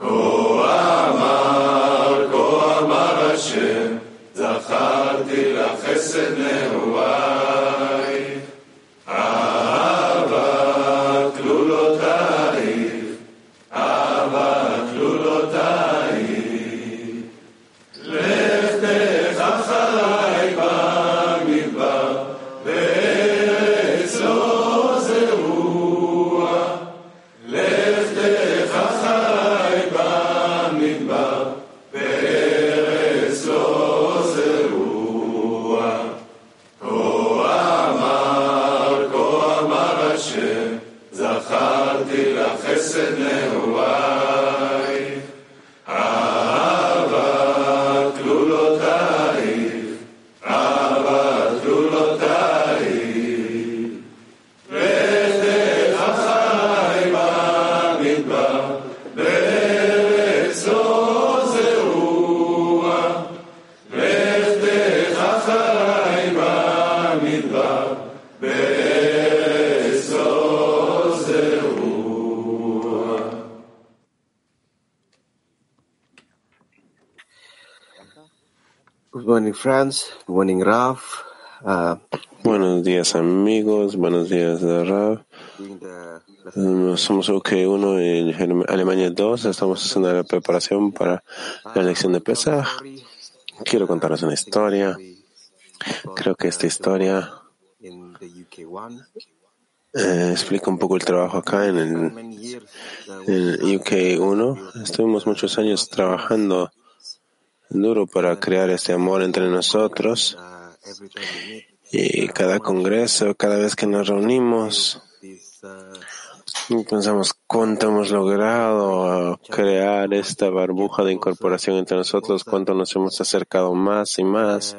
כה אמר, כה אמר השם, זכרתי לחסד Uh, buenos días amigos, buenos días Rav. Somos UK1 en Alemania 2, estamos haciendo la preparación para la elección de Pesach. Quiero contarles una historia. Creo que esta historia eh, explica un poco el trabajo acá en el, en el UK1. Estuvimos muchos años trabajando duro para crear este amor entre nosotros. Y cada congreso, cada vez que nos reunimos, pensamos cuánto hemos logrado crear esta barbuja de incorporación entre nosotros, cuánto nos hemos acercado más y más.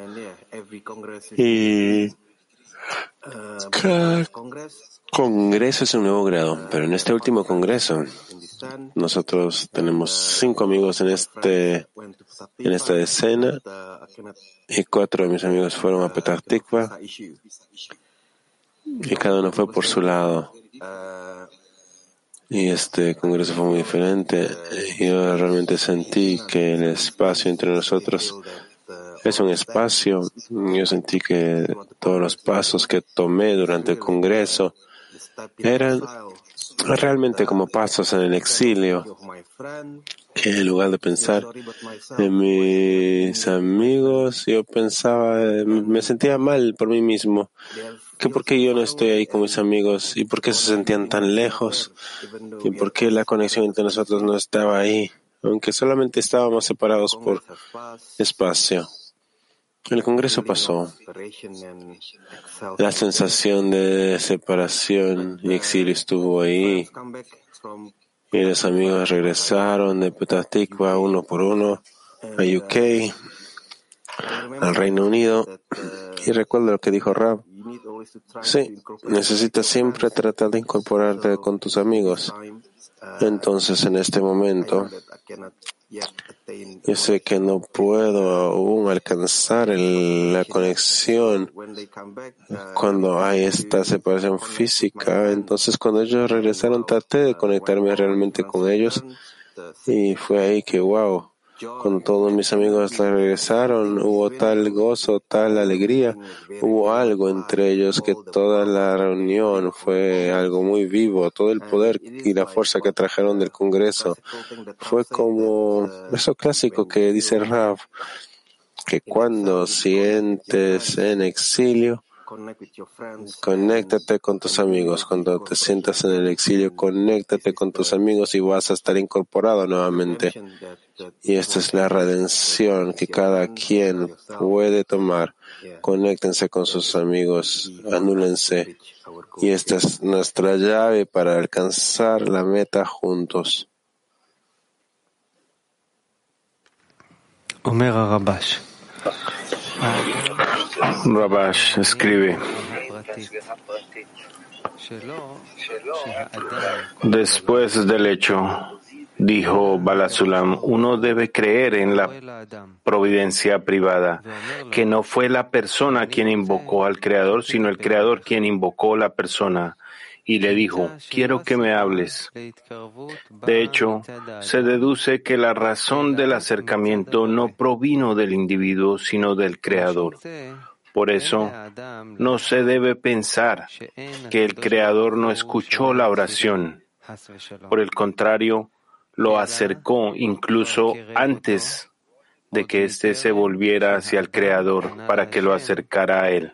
Y cada congreso es un nuevo grado, pero en este último congreso nosotros tenemos cinco amigos en este en esta escena y cuatro de mis amigos fueron a Petah Tikva y cada uno fue por su lado. Y este congreso fue muy diferente. Yo realmente sentí que el espacio entre nosotros es un espacio. Yo sentí que todos los pasos que tomé durante el congreso eran realmente como pasos en el exilio, en lugar de pensar en mis amigos, yo pensaba, me sentía mal por mí mismo, que por qué yo no estoy ahí con mis amigos y por qué se sentían tan lejos y por qué la conexión entre nosotros no estaba ahí, aunque solamente estábamos separados por espacio. El Congreso pasó. La sensación de separación y exilio estuvo ahí. Y los amigos regresaron de Petatikva uno por uno a UK, al Reino Unido. Y recuerdo lo que dijo Rab. Sí, necesitas siempre tratar de incorporarte con tus amigos. Entonces, en este momento, yo sé que no puedo aún alcanzar la conexión cuando hay esta separación física. Entonces, cuando ellos regresaron, traté de conectarme realmente con ellos y fue ahí que, wow, cuando todos mis amigos regresaron, hubo tal gozo, tal alegría, hubo algo entre ellos que toda la reunión fue algo muy vivo, todo el poder y la fuerza que trajeron del Congreso. Fue como eso clásico que dice Rav, que cuando sientes en exilio, Conéctate con tus amigos. Cuando te sientas en el exilio, conéctate con tus amigos y vas a estar incorporado nuevamente. Y esta es la redención que cada quien puede tomar. Conéctense con sus amigos, anúlense. Y esta es nuestra llave para alcanzar la meta juntos. Rabash escribe, después del hecho, dijo Balasulam, uno debe creer en la providencia privada, que no fue la persona quien invocó al Creador, sino el Creador quien invocó la persona y le dijo, quiero que me hables. De hecho, se deduce que la razón del acercamiento no provino del individuo, sino del Creador. Por eso, no se debe pensar que el Creador no escuchó la oración. Por el contrario, lo acercó incluso antes de que éste se volviera hacia el Creador para que lo acercara a él.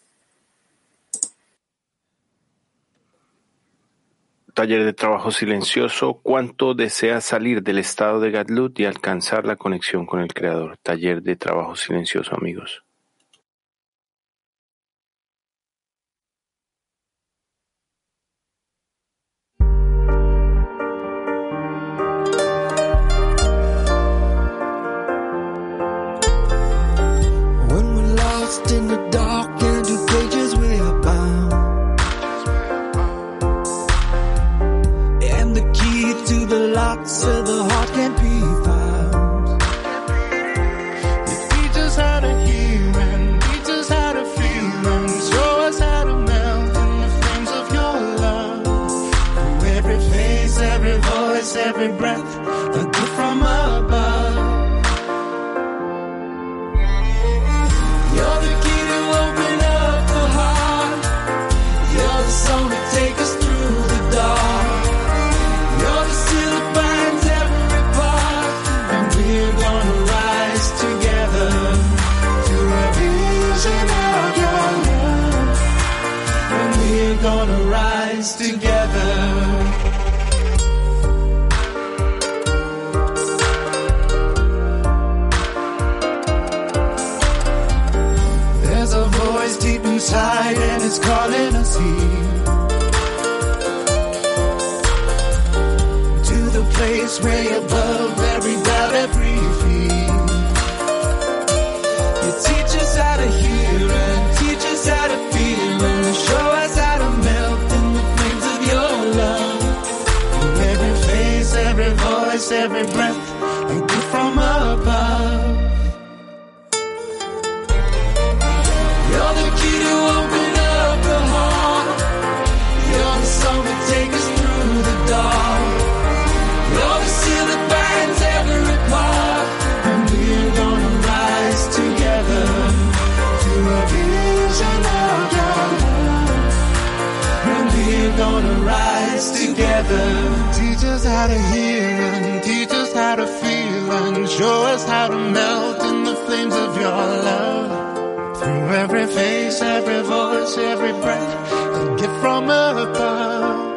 taller de trabajo silencioso, cuánto desea salir del estado de Gadlut y alcanzar la conexión con el Creador. Taller de trabajo silencioso, amigos. city to the place way above every doubt, every fear. You teach us how to hear and teach us how to feel and show us how to melt in the flames of your love. In every face, every voice, every breath. gonna rise together. Teach us how to hear and teach us how to feel and show us how to melt in the flames of your love. Through every face, every voice, every breath, a gift from above.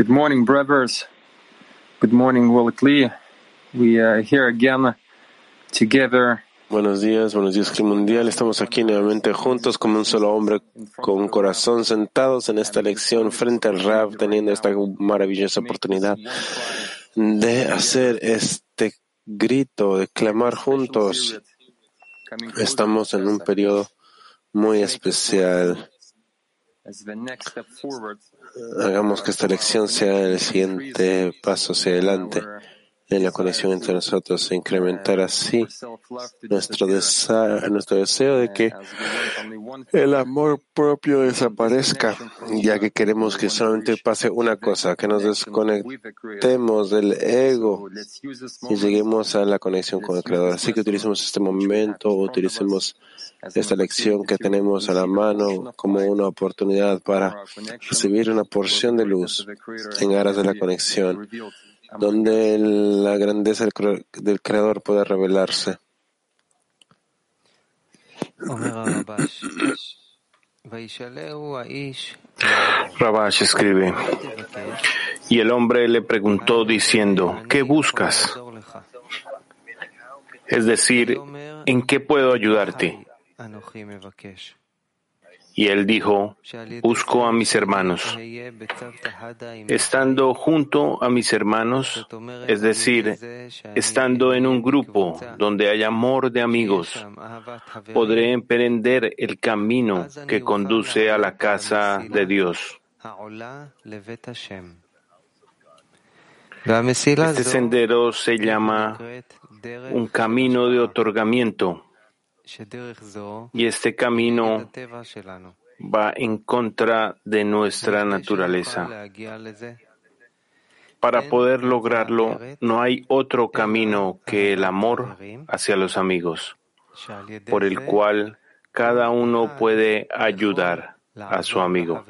Good morning, brothers. Good morning, We are here again together. Buenos días, buenos días, Clima Mundial. Estamos aquí nuevamente juntos como un solo hombre con corazón sentados en esta lección frente al Rab, teniendo esta maravillosa oportunidad de hacer este grito, de clamar juntos. Estamos en un periodo muy especial Hagamos que esta lección sea el siguiente paso hacia adelante en la conexión entre nosotros e incrementar así nuestro deseo, nuestro deseo de que el amor propio desaparezca, ya que queremos que solamente pase una cosa, que nos desconectemos del ego y lleguemos a la conexión con el Creador. Así que utilicemos este momento, utilicemos esta lección que tenemos a la mano como una oportunidad para recibir una porción de luz en aras de la conexión donde la grandeza del Creador puede revelarse. Rabash escribe, y el hombre le preguntó diciendo, ¿qué buscas? Es decir, ¿en qué puedo ayudarte? Y él dijo, busco a mis hermanos. Estando junto a mis hermanos, es decir, estando en un grupo donde hay amor de amigos, podré emprender el camino que conduce a la casa de Dios. Este sendero se llama un camino de otorgamiento y este camino va en contra de nuestra naturaleza. Para poder lograrlo, no hay otro camino que el amor hacia los amigos, por el cual cada uno puede ayudar a su amigo.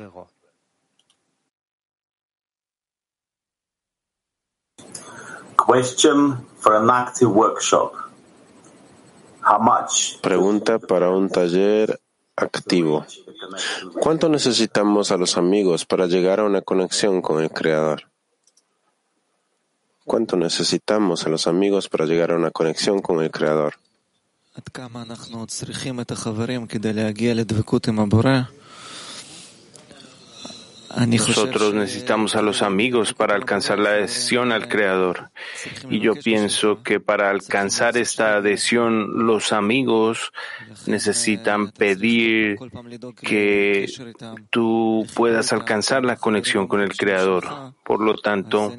Question for an active workshop. Pregunta para un taller activo. ¿Cuánto necesitamos a los amigos para llegar a una conexión con el Creador? ¿Cuánto necesitamos a los amigos para llegar a una conexión con el Creador? Nosotros necesitamos a los amigos para alcanzar la adhesión al Creador. Y yo pienso que para alcanzar esta adhesión, los amigos necesitan pedir que tú puedas alcanzar la conexión con el Creador. Por lo tanto,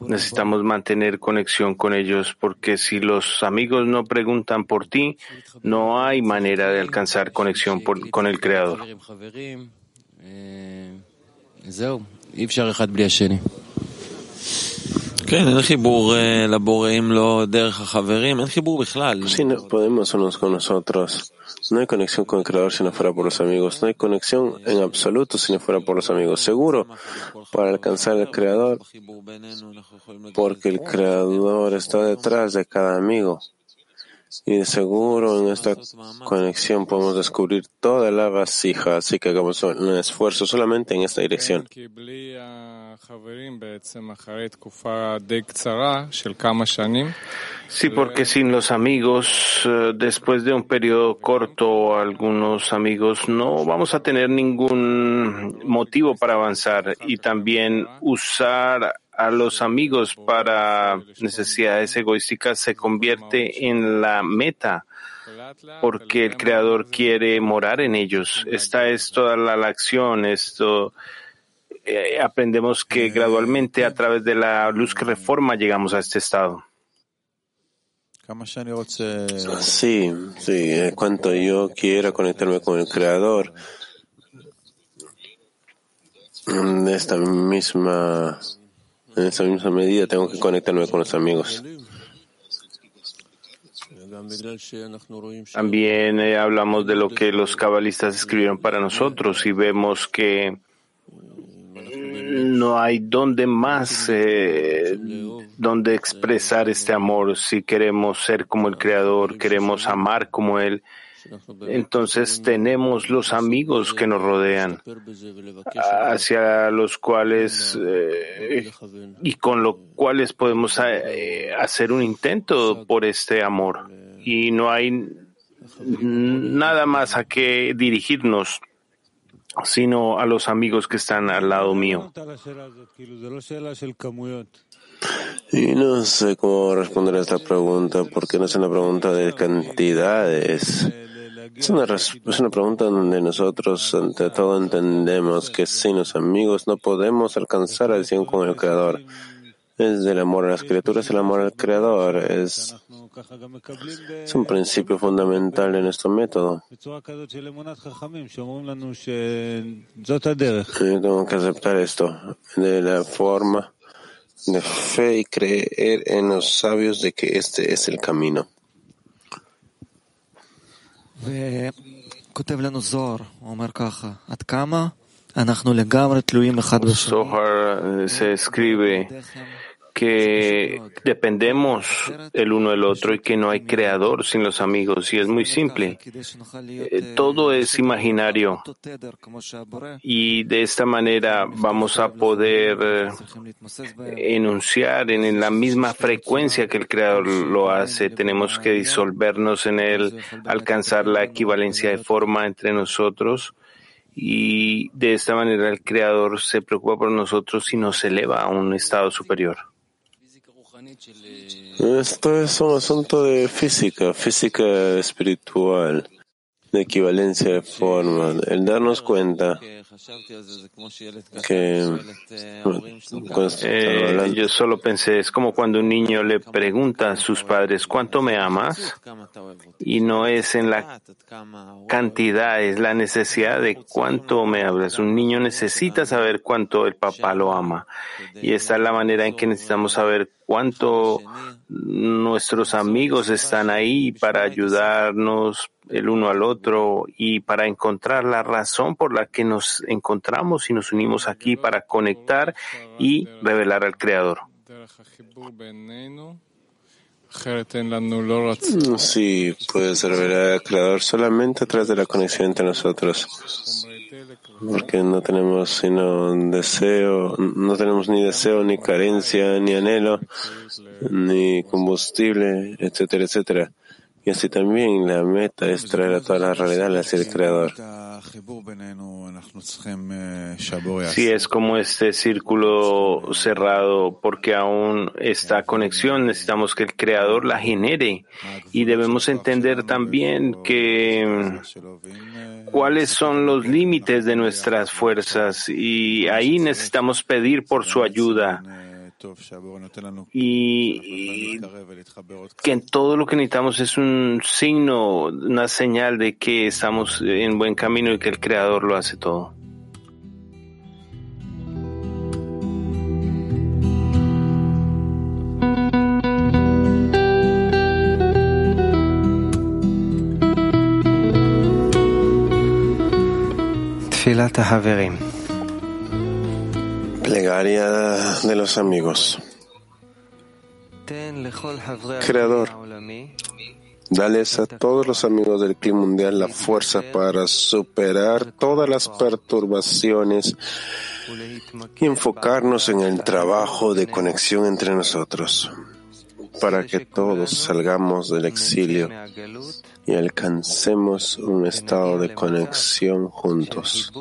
necesitamos mantener conexión con ellos, porque si los amigos no preguntan por ti, no hay manera de alcanzar conexión con el Creador. Sí, no podemos unos con nosotros. No hay conexión con el Creador si no fuera por los amigos. No hay conexión en absoluto si no fuera por los amigos. Seguro, para alcanzar al Creador, porque el Creador está detrás de cada amigo. Y de seguro en esta conexión podemos descubrir toda la vasija, así que hagamos un esfuerzo solamente en esta dirección. Sí, porque sin los amigos, eh, después de un periodo corto, algunos amigos no vamos a tener ningún motivo para avanzar y también usar a los amigos para necesidades egoísticas se convierte en la meta porque el Creador quiere morar en ellos. Esta es toda la, acción, esto eh, aprendemos que gradualmente a través de la luz que reforma llegamos a este estado. Sí, sí, en cuanto yo quiera conectarme con el Creador, de esta misma en esa misma medida tengo que conectarme con los amigos. También eh, hablamos de lo que los cabalistas escribieron para nosotros y vemos que no hay donde más eh, donde expresar este amor. Si queremos ser como el Creador, queremos amar como Él, entonces tenemos los amigos que nos rodean, hacia los cuales eh, y con los cuales podemos eh, hacer un intento por este amor. Y no hay nada más a que dirigirnos sino a los amigos que están al lado mío. Y no sé cómo responder a esta pregunta, porque no es una pregunta de cantidades. Es una, es una pregunta donde nosotros ante todo entendemos que sin los amigos no podemos alcanzar la adhesión con el Creador. es del amor a las criaturas, el amor al Creador. Es, es un principio fundamental de nuestro método. tengo que aceptar esto de la forma de fe y creer en los sabios de que este es el camino. וכותב לנו זוהר, הוא אומר ככה, עד כמה אנחנו לגמרי תלויים אחד בשני. Que dependemos el uno del otro y que no hay creador sin los amigos. Y es muy simple. Eh, todo es imaginario. Y de esta manera vamos a poder eh, enunciar en la misma frecuencia que el creador lo hace. Tenemos que disolvernos en él, alcanzar la equivalencia de forma entre nosotros y de esta manera el Creador se preocupa por nosotros y nos eleva a un estado superior. Esto es un asunto de física, física espiritual, de equivalencia de forma. El darnos cuenta que eh, yo solo pensé, es como cuando un niño le pregunta a sus padres, ¿cuánto me amas? Y no es en la cantidad, es la necesidad de cuánto me hablas. Un niño necesita saber cuánto el papá lo ama. Y esta es la manera en que necesitamos saber cuánto nuestros amigos están ahí para ayudarnos el uno al otro y para encontrar la razón por la que nos encontramos y nos unimos aquí para conectar y revelar al Creador. Sí, puedes revelar al Creador solamente a través de la conexión entre nosotros. Porque no tenemos sino deseo, no tenemos ni deseo, ni carencia, ni anhelo, ni combustible, etcétera, etcétera. Y así también la meta es traer a toda la realidad hacia el Creador. Sí, es como este círculo cerrado, porque aún esta conexión necesitamos que el Creador la genere. Y debemos entender también que cuáles son los límites de nuestras fuerzas. Y ahí necesitamos pedir por su ayuda y, que en todo lo que necesitamos es un signo, una señal de que estamos en buen camino y que el Creador lo hace todo. Plegaria de los amigos. Creador, dales a todos los amigos del clima mundial la fuerza para superar todas las perturbaciones y enfocarnos en el trabajo de conexión entre nosotros, para que todos salgamos del exilio y alcancemos un estado de conexión juntos.